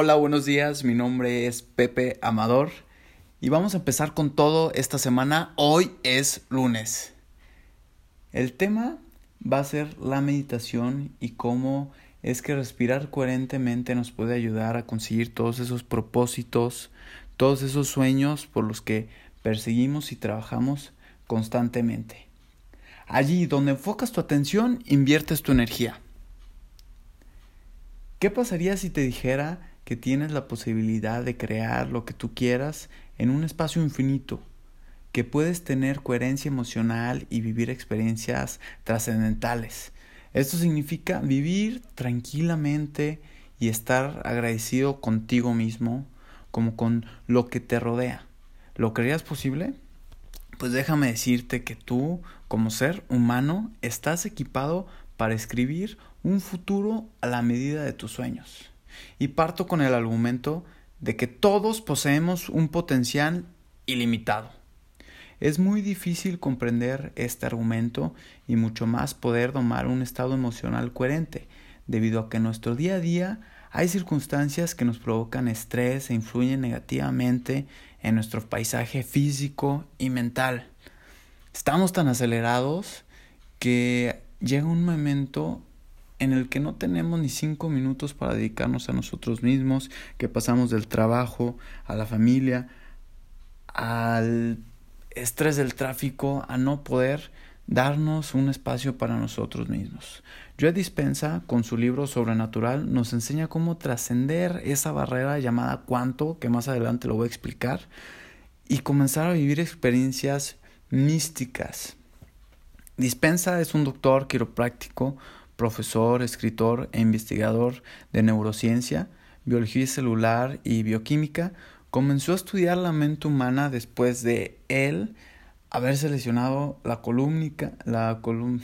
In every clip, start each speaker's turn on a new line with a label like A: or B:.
A: Hola, buenos días. Mi nombre es Pepe Amador y vamos a empezar con todo esta semana. Hoy es lunes. El tema va a ser la meditación y cómo es que respirar coherentemente nos puede ayudar a conseguir todos esos propósitos, todos esos sueños por los que perseguimos y trabajamos constantemente. Allí donde enfocas tu atención, inviertes tu energía. ¿Qué pasaría si te dijera que tienes la posibilidad de crear lo que tú quieras en un espacio infinito? Que puedes tener coherencia emocional y vivir experiencias trascendentales. Esto significa vivir tranquilamente y estar agradecido contigo mismo como con lo que te rodea. ¿Lo creías posible? Pues déjame decirte que tú, como ser humano, estás equipado para escribir un futuro a la medida de tus sueños. Y parto con el argumento de que todos poseemos un potencial ilimitado. Es muy difícil comprender este argumento y mucho más poder domar un estado emocional coherente, debido a que en nuestro día a día hay circunstancias que nos provocan estrés e influyen negativamente en nuestro paisaje físico y mental. Estamos tan acelerados que llega un momento en el que no tenemos ni cinco minutos para dedicarnos a nosotros mismos, que pasamos del trabajo a la familia, al estrés del tráfico, a no poder darnos un espacio para nosotros mismos. Joe Dispensa, con su libro Sobrenatural, nos enseña cómo trascender esa barrera llamada cuánto, que más adelante lo voy a explicar, y comenzar a vivir experiencias místicas, Dispensa es un doctor quiropráctico, profesor, escritor e investigador de neurociencia, biología celular y bioquímica. Comenzó a estudiar la mente humana después de él haber seleccionado la columnica, la columna,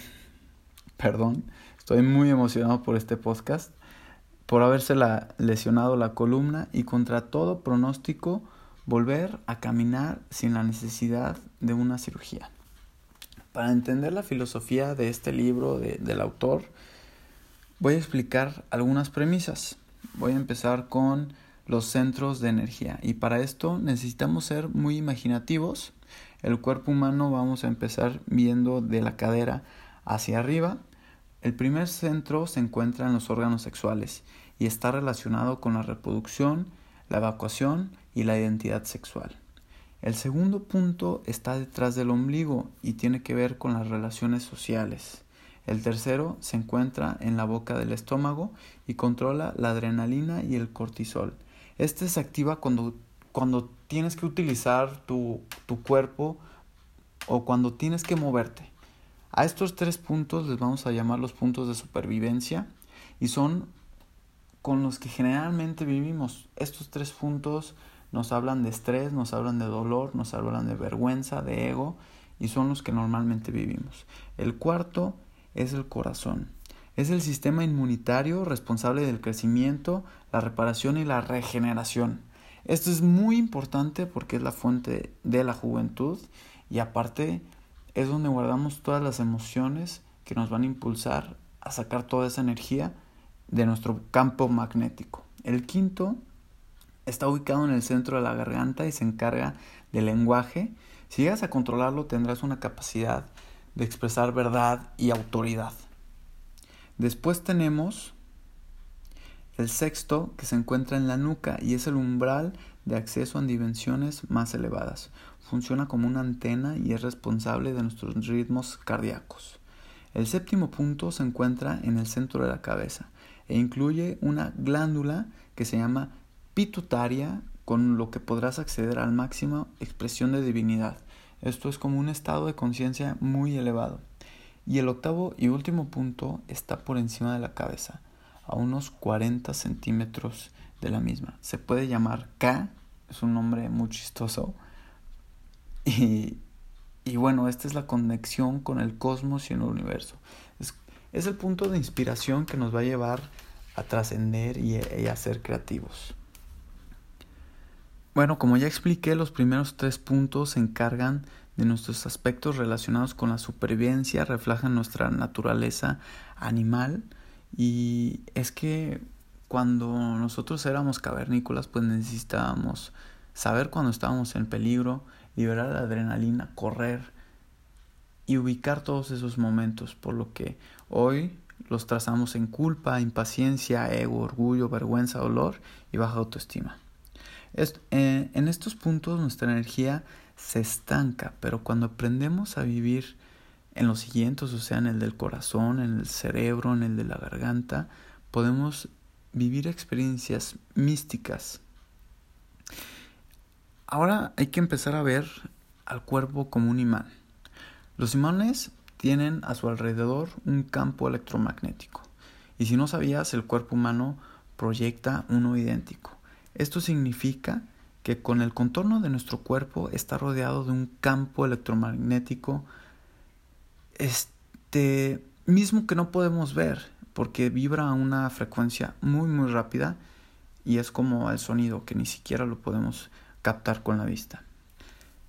A: perdón, estoy muy emocionado por este podcast, por haberse lesionado la columna y contra todo pronóstico volver a caminar sin la necesidad de una cirugía. Para entender la filosofía de este libro del autor, voy a explicar algunas premisas. Voy a empezar con los centros de energía y para esto necesitamos ser muy imaginativos. El cuerpo humano vamos a empezar viendo de la cadera hacia arriba. El primer centro se encuentra en los órganos sexuales y está relacionado con la reproducción, la evacuación y la identidad sexual. El segundo punto está detrás del ombligo y tiene que ver con las relaciones sociales. El tercero se encuentra en la boca del estómago y controla la adrenalina y el cortisol. Este se activa cuando, cuando tienes que utilizar tu, tu cuerpo o cuando tienes que moverte. A estos tres puntos les vamos a llamar los puntos de supervivencia y son con los que generalmente vivimos. Estos tres puntos nos hablan de estrés, nos hablan de dolor, nos hablan de vergüenza, de ego, y son los que normalmente vivimos. El cuarto es el corazón. Es el sistema inmunitario responsable del crecimiento, la reparación y la regeneración. Esto es muy importante porque es la fuente de la juventud y aparte es donde guardamos todas las emociones que nos van a impulsar a sacar toda esa energía de nuestro campo magnético. El quinto Está ubicado en el centro de la garganta y se encarga del lenguaje. Si llegas a controlarlo tendrás una capacidad de expresar verdad y autoridad. Después tenemos el sexto que se encuentra en la nuca y es el umbral de acceso a dimensiones más elevadas. Funciona como una antena y es responsable de nuestros ritmos cardíacos. El séptimo punto se encuentra en el centro de la cabeza e incluye una glándula que se llama pituitaria con lo que podrás acceder al máximo expresión de divinidad. Esto es como un estado de conciencia muy elevado. Y el octavo y último punto está por encima de la cabeza, a unos 40 centímetros de la misma. Se puede llamar K, es un nombre muy chistoso. Y, y bueno, esta es la conexión con el cosmos y el universo. Es, es el punto de inspiración que nos va a llevar a trascender y a ser creativos. Bueno, como ya expliqué, los primeros tres puntos se encargan de nuestros aspectos relacionados con la supervivencia, reflejan nuestra naturaleza animal y es que cuando nosotros éramos cavernícolas, pues necesitábamos saber cuando estábamos en peligro, liberar la adrenalina, correr y ubicar todos esos momentos, por lo que hoy los trazamos en culpa, impaciencia, ego, orgullo, vergüenza, dolor y baja autoestima. Eh, en estos puntos nuestra energía se estanca, pero cuando aprendemos a vivir en los siguientes, o sea, en el del corazón, en el cerebro, en el de la garganta, podemos vivir experiencias místicas. Ahora hay que empezar a ver al cuerpo como un imán. Los imanes tienen a su alrededor un campo electromagnético. Y si no sabías, el cuerpo humano proyecta uno idéntico. Esto significa que con el contorno de nuestro cuerpo está rodeado de un campo electromagnético este mismo que no podemos ver porque vibra a una frecuencia muy muy rápida y es como el sonido que ni siquiera lo podemos captar con la vista.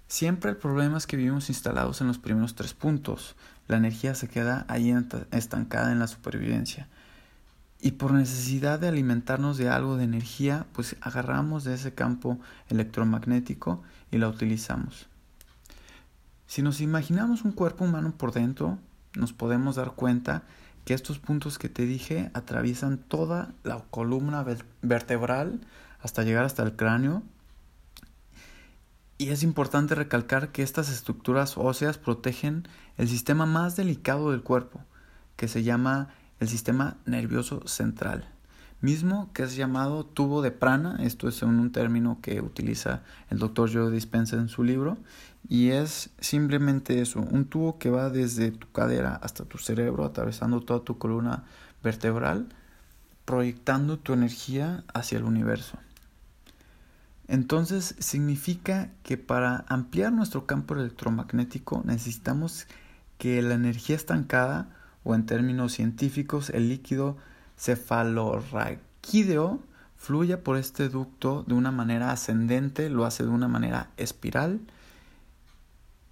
A: Siempre el problema es que vivimos instalados en los primeros tres puntos. La energía se queda ahí estancada en la supervivencia. Y por necesidad de alimentarnos de algo de energía, pues agarramos de ese campo electromagnético y la utilizamos. Si nos imaginamos un cuerpo humano por dentro, nos podemos dar cuenta que estos puntos que te dije atraviesan toda la columna vertebral hasta llegar hasta el cráneo y es importante recalcar que estas estructuras óseas protegen el sistema más delicado del cuerpo, que se llama el sistema nervioso central, mismo que es llamado tubo de prana, esto es un término que utiliza el doctor Joe Dispenza en su libro, y es simplemente eso, un tubo que va desde tu cadera hasta tu cerebro, atravesando toda tu columna vertebral, proyectando tu energía hacia el universo. Entonces significa que para ampliar nuestro campo electromagnético necesitamos que la energía estancada o en términos científicos el líquido cefalorraquídeo fluya por este ducto de una manera ascendente, lo hace de una manera espiral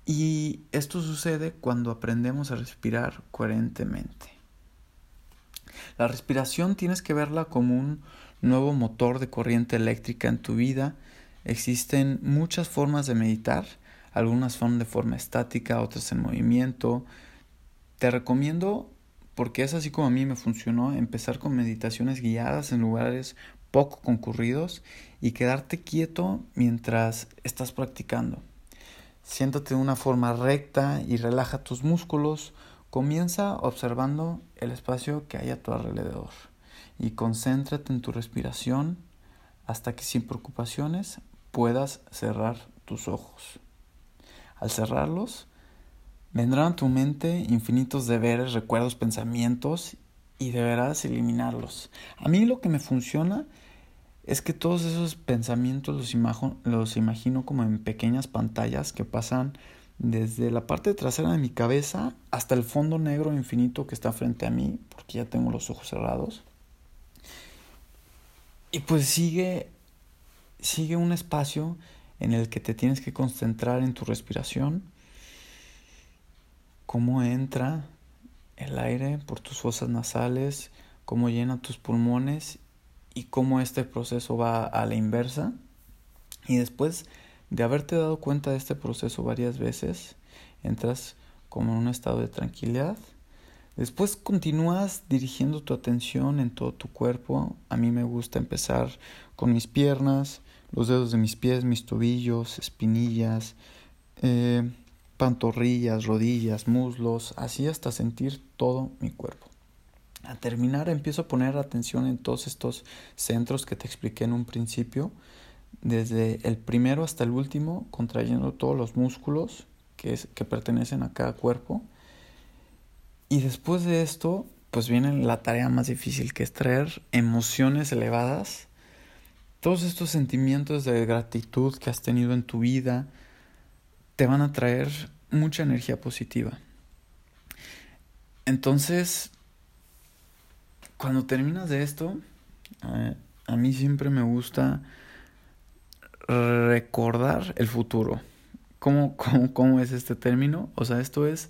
A: y esto sucede cuando aprendemos a respirar coherentemente. La respiración tienes que verla como un nuevo motor de corriente eléctrica en tu vida. Existen muchas formas de meditar, algunas son de forma estática, otras en movimiento. Te recomiendo, porque es así como a mí me funcionó, empezar con meditaciones guiadas en lugares poco concurridos y quedarte quieto mientras estás practicando. Siéntate de una forma recta y relaja tus músculos. Comienza observando el espacio que hay a tu alrededor y concéntrate en tu respiración hasta que sin preocupaciones puedas cerrar tus ojos. Al cerrarlos, vendrán a tu mente infinitos deberes, recuerdos, pensamientos y deberás eliminarlos. A mí lo que me funciona es que todos esos pensamientos los, los imagino como en pequeñas pantallas que pasan desde la parte trasera de mi cabeza hasta el fondo negro infinito que está frente a mí, porque ya tengo los ojos cerrados. Y pues sigue, sigue un espacio en el que te tienes que concentrar en tu respiración, cómo entra el aire por tus fosas nasales, cómo llena tus pulmones y cómo este proceso va a la inversa. Y después de haberte dado cuenta de este proceso varias veces, entras como en un estado de tranquilidad Después continúas dirigiendo tu atención en todo tu cuerpo. A mí me gusta empezar con mis piernas, los dedos de mis pies, mis tobillos, espinillas, eh, pantorrillas, rodillas, muslos, así hasta sentir todo mi cuerpo. A terminar empiezo a poner atención en todos estos centros que te expliqué en un principio, desde el primero hasta el último, contrayendo todos los músculos que, que pertenecen a cada cuerpo y después de esto, pues viene la tarea más difícil que es traer emociones elevadas, todos estos sentimientos de gratitud que has tenido en tu vida, te van a traer mucha energía positiva. Entonces, cuando terminas de esto, a mí siempre me gusta recordar el futuro. ¿Cómo, cómo, cómo es este término? O sea, esto es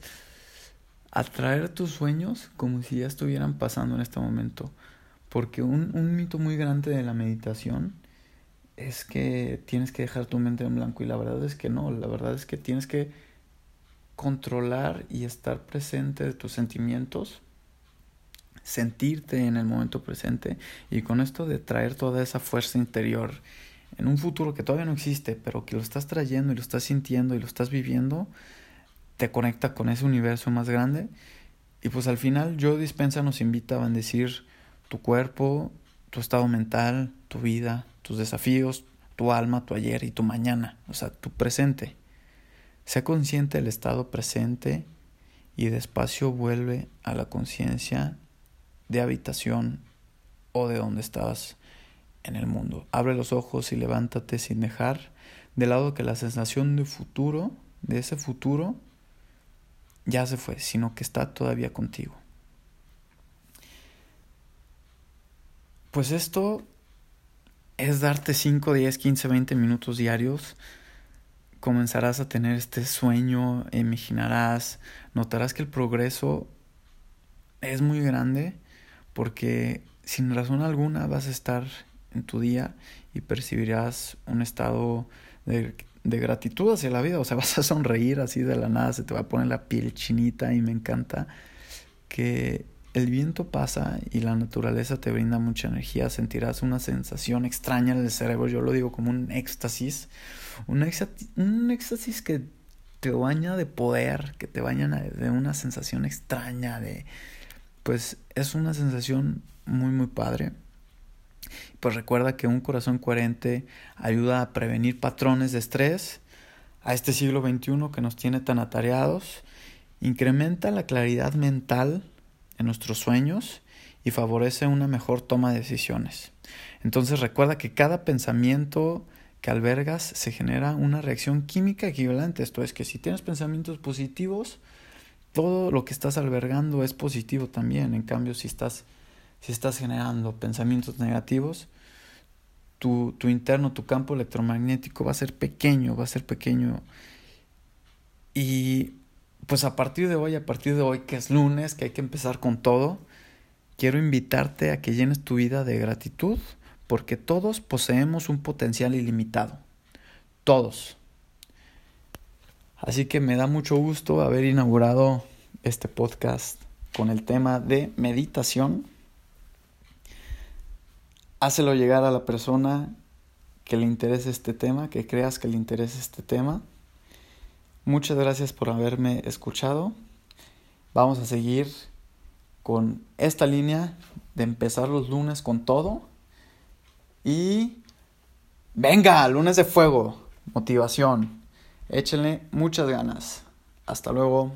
A: atraer tus sueños como si ya estuvieran pasando en este momento. Porque un, un mito muy grande de la meditación es que tienes que dejar tu mente en blanco y la verdad es que no, la verdad es que tienes que controlar y estar presente de tus sentimientos, sentirte en el momento presente y con esto de traer toda esa fuerza interior en un futuro que todavía no existe, pero que lo estás trayendo y lo estás sintiendo y lo estás viviendo, te conecta con ese universo más grande. Y pues al final yo Dispensa nos invita a bendecir tu cuerpo, tu estado mental, tu vida, tus desafíos, tu alma, tu ayer y tu mañana, o sea, tu presente. Sea consciente del estado presente y despacio vuelve a la conciencia de habitación o de donde estás en el mundo. Abre los ojos y levántate sin dejar de lado que la sensación de futuro, de ese futuro, ya se fue, sino que está todavía contigo. Pues esto es darte 5, 10, 15, 20 minutos diarios. Comenzarás a tener este sueño, imaginarás, notarás que el progreso es muy grande porque sin razón alguna vas a estar en tu día y percibirás un estado de, gratitud hacia la vida. O sea, vas a sonreír así de la nada, se te va a poner la piel chinita y me encanta que el viento pasa y la naturaleza te brinda mucha energía, sentirás una sensación extraña en el cerebro, yo lo digo como un éxtasis, un éxtasis, que te baña de poder, que te baña de una sensación extraña, de pues es una sensación muy muy padre. Pues recuerda que un corazón coherente ayuda a prevenir patrones de estrés a este siglo XXI que nos tiene tan atareados, incrementa la claridad mental nuestros sueños y favorece una mejor toma de decisiones. Entonces recuerda que cada pensamiento que albergas se genera una reacción química equivalente. Esto es que si tienes pensamientos positivos, todo lo que estás albergando es positivo también. En cambio, si estás, si estás generando pensamientos negativos, tu, tu interno, tu campo electromagnético va a ser pequeño, va a ser pequeño. Y pues a partir de hoy, a partir de hoy que es lunes, que hay que empezar con todo, quiero invitarte a que llenes tu vida de gratitud, porque todos poseemos un potencial ilimitado. Todos. Así que me da mucho gusto haber inaugurado este podcast con el tema de meditación. Hácelo llegar a la persona que le interese este tema, que creas que le interese este tema. Muchas gracias por haberme escuchado. Vamos a seguir con esta línea de empezar los lunes con todo. Y venga, lunes de fuego, motivación. Échenle muchas ganas. Hasta luego.